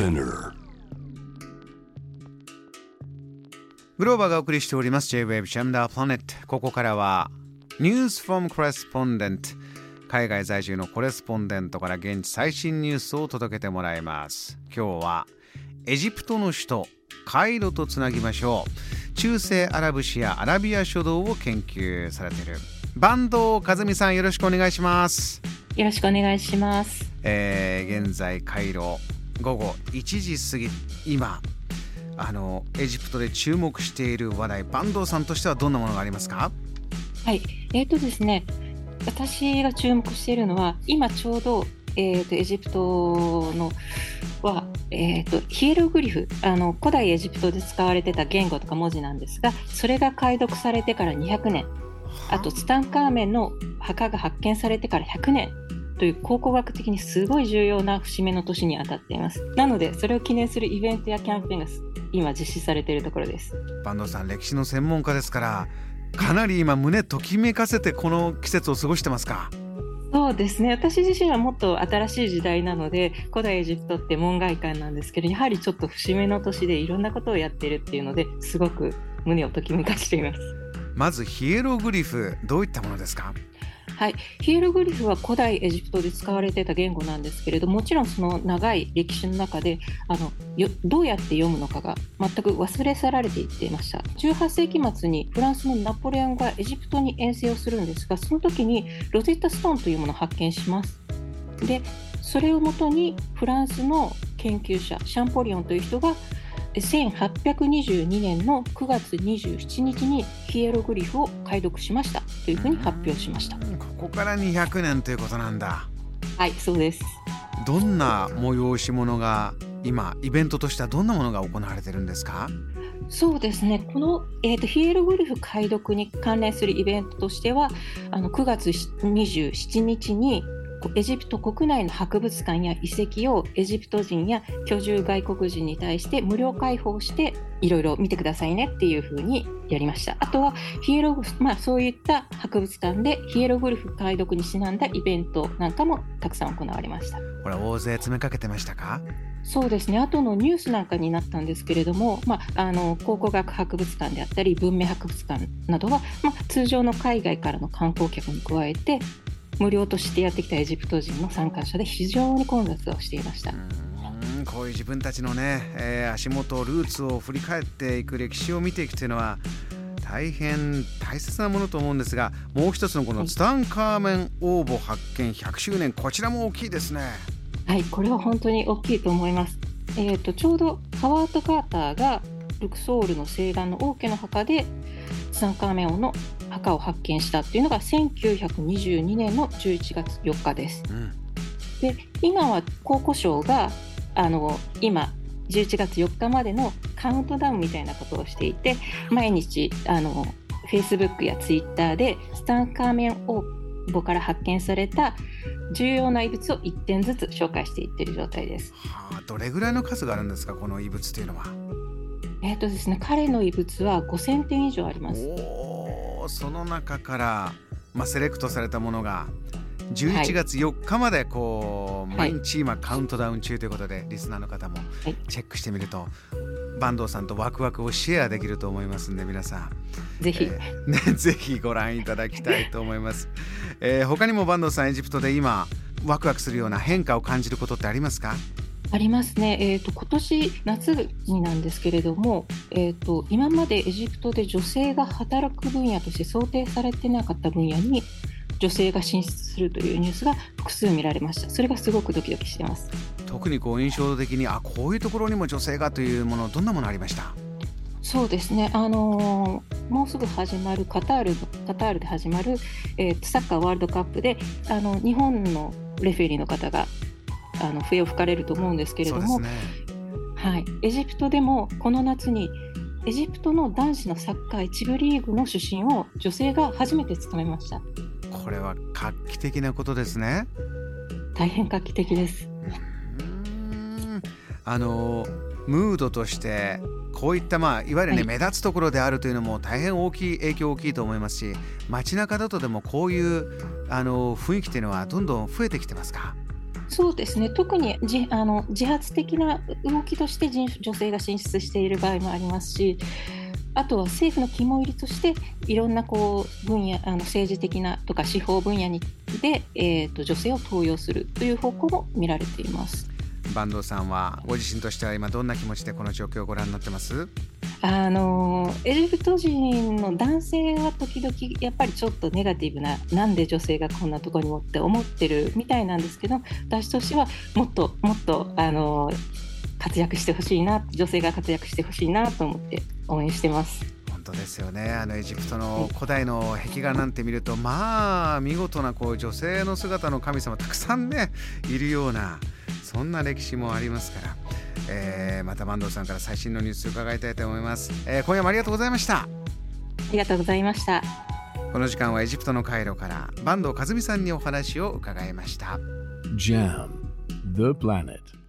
Spinner. グローバーがお送りしております J-Wave ジャムダープラネット。ここからは News from Correspondent 海外在住のコレスポンデントから現地最新ニュースを届けてもらいます。今日はエジプトの首都カイロとつなぎましょう。中世アラブ史やアラビア書道を研究されている。坂東和美さんよろしくお願いします。よろしくお願いします。えー現在カイロ午後1時過ぎ今あのエジプトで注目している話題坂東さんとしてはどんなものがありますか？はい、えーとですね、私が注目しているのは、今ちょうど、えー、とエジプトのは、えー、とヒエログリフあの、古代エジプトで使われてた言語とか文字なんですが、それが解読されてから200年、あとツタンカーメンの墓が発見されてから100年。という考古学的にすごい重要な節目の年にあたっています。なので、それを記念するイベントやキャンペーンが今実施されているところです。坂東さん歴史の専門家ですからかなり今胸ときめかせてこの季節を過ごしてますか？そうですね私自身はもっと新しい時代なので古代エジプトって門外漢なんですけどやはりちょっと節目の年でいろんなことをやってるっていうのですごく胸をときめかしています。まずヒエログリフどういったものですか？はい、ヒエログリフは古代エジプトで使われてた言語なんですけれどもちろんその長い歴史の中であのよどうやって読むのかが全く忘れ去られていっていました。18世紀末にフランスのナポレオンがエジプトに遠征をするんですがその時にロゼッタストーンというものを発見します。でそれをもとにフランスの研究者シャンポリオンという人が1822年の9月27日にヒエログリフを解読しましたというふうに発表しました。うんここから200年ということなんだはい、そうです。どんな催し物が今イベントとしてはどんなものが行われてるんですか？そうですね。この、えー、とヒエログリフ解読に関連するイベントとしては、あの9月27日にエジプト国内の博物館や遺跡をエジプト人や居住外国人に対して無料開放していろいろ見てくださいねっていうふうにやりました。あとはヒエログまあそういった博物館でヒエログリフ解読にちなんだイベントなんかもたくさん行われました。これ大勢詰めかけてましたか？そうですね後のニュースなんかになったんですけれども、まあ、あの考古学博物館であったり文明博物館などは、まあ、通常の海外からの観光客に加えて無料としてやってきたエジプト人の参加者で非常に混雑をしていました。こういう自分たちのね、えー足元ルーツを振り返っていく歴史を見ていくというのは大変大切なものと思うんですがもう一つのこのツタンカーメン王墓発見100周年こちらも大きいですね。はい、これは本当に大きいと思います。えー、とちょうどハワード・カーターがルクソールの西岸の王家の墓でツタンカーメン王の墓を発見したっていうのが1922年の11月4日です。うんで今は考古省があの今11月4日までのカウントダウンみたいなことをしていて毎日あの Facebook や Twitter でツタンカーメン王墓から発見された重要な遺物を1点ずつ紹介していっている状態です。はあどれぐらいの数があるんですかこの遺物というのは？えっ、とですね彼の遺物は5000点以上あります。その中から、まあ、セレクトされたものが11はい。月4日までこう、はい。毎日今カウントダウン中ということでリスナーの方もはい。チェックしてみると、坂東さんとワクワクをシェアできると思いますんで皆さん、ぜひ、えーね、ぜひご覧いただきたいと思います、えー他にも坂東さんエジプトで今ワクワクするような変化を感じることってありますか？ありますね、えー、と今年夏になんですけれども、えー、と今までエジプトで女性が働く分野として想定されてなかった分野に女性が進出するというニュースが複数見られました。それがすごくドキドキしてます。特にこう印象的にあこういうところにも女性がというものどんなものありました？そうですね、あのーもうすぐ始まるカタールカタールで始まる、えーサッカーワールドカップであの日本のレフェリーの方があの笛を吹かれると思うんですけれども、ね。はい、エジプトでもこの夏にエジプトの男子のサッカー一部リーグの主審を女性が初めて務めました。これは画期的なことですね。大変画期的です。あのムードとしてこういったまあいわゆるね、はい。目立つところであるというのも大変大きい影響大きいと思いますし街中だとでもこういうあの雰囲気っていうのはどんどん増えてきてますか？そうですね特にじあの自発的な動きとして人女性が進出している場合もありますしあとは政府の肝入りとしていろんなこう分野あの政治的なとか司法分野にで、えーと、女性を登用するという方向も見られています。坂東さんはご自身としては今どんな気持ちでこの状況をご覧になってます？あのエジプト人の男性は時々やっぱりちょっとネガティブななんで女性がこんなとこにもって思ってるみたいなんですけど私としてはもっともっとあの活躍してほしいな女性が活躍してほしいなと思って応援してます。本当ですよねあのエジプトの古代の壁画なんて見るとまあ見事なこう女性の姿の神様たくさんねいるようなそんな歴史もありますから、えー、また坂東さんから最新のニュース伺いたいと思います、えー、今夜もありがとうございました。ありがとうございました。この時間はエジプトのカイロから坂東和美さんにお話を伺いました。JAM The Planet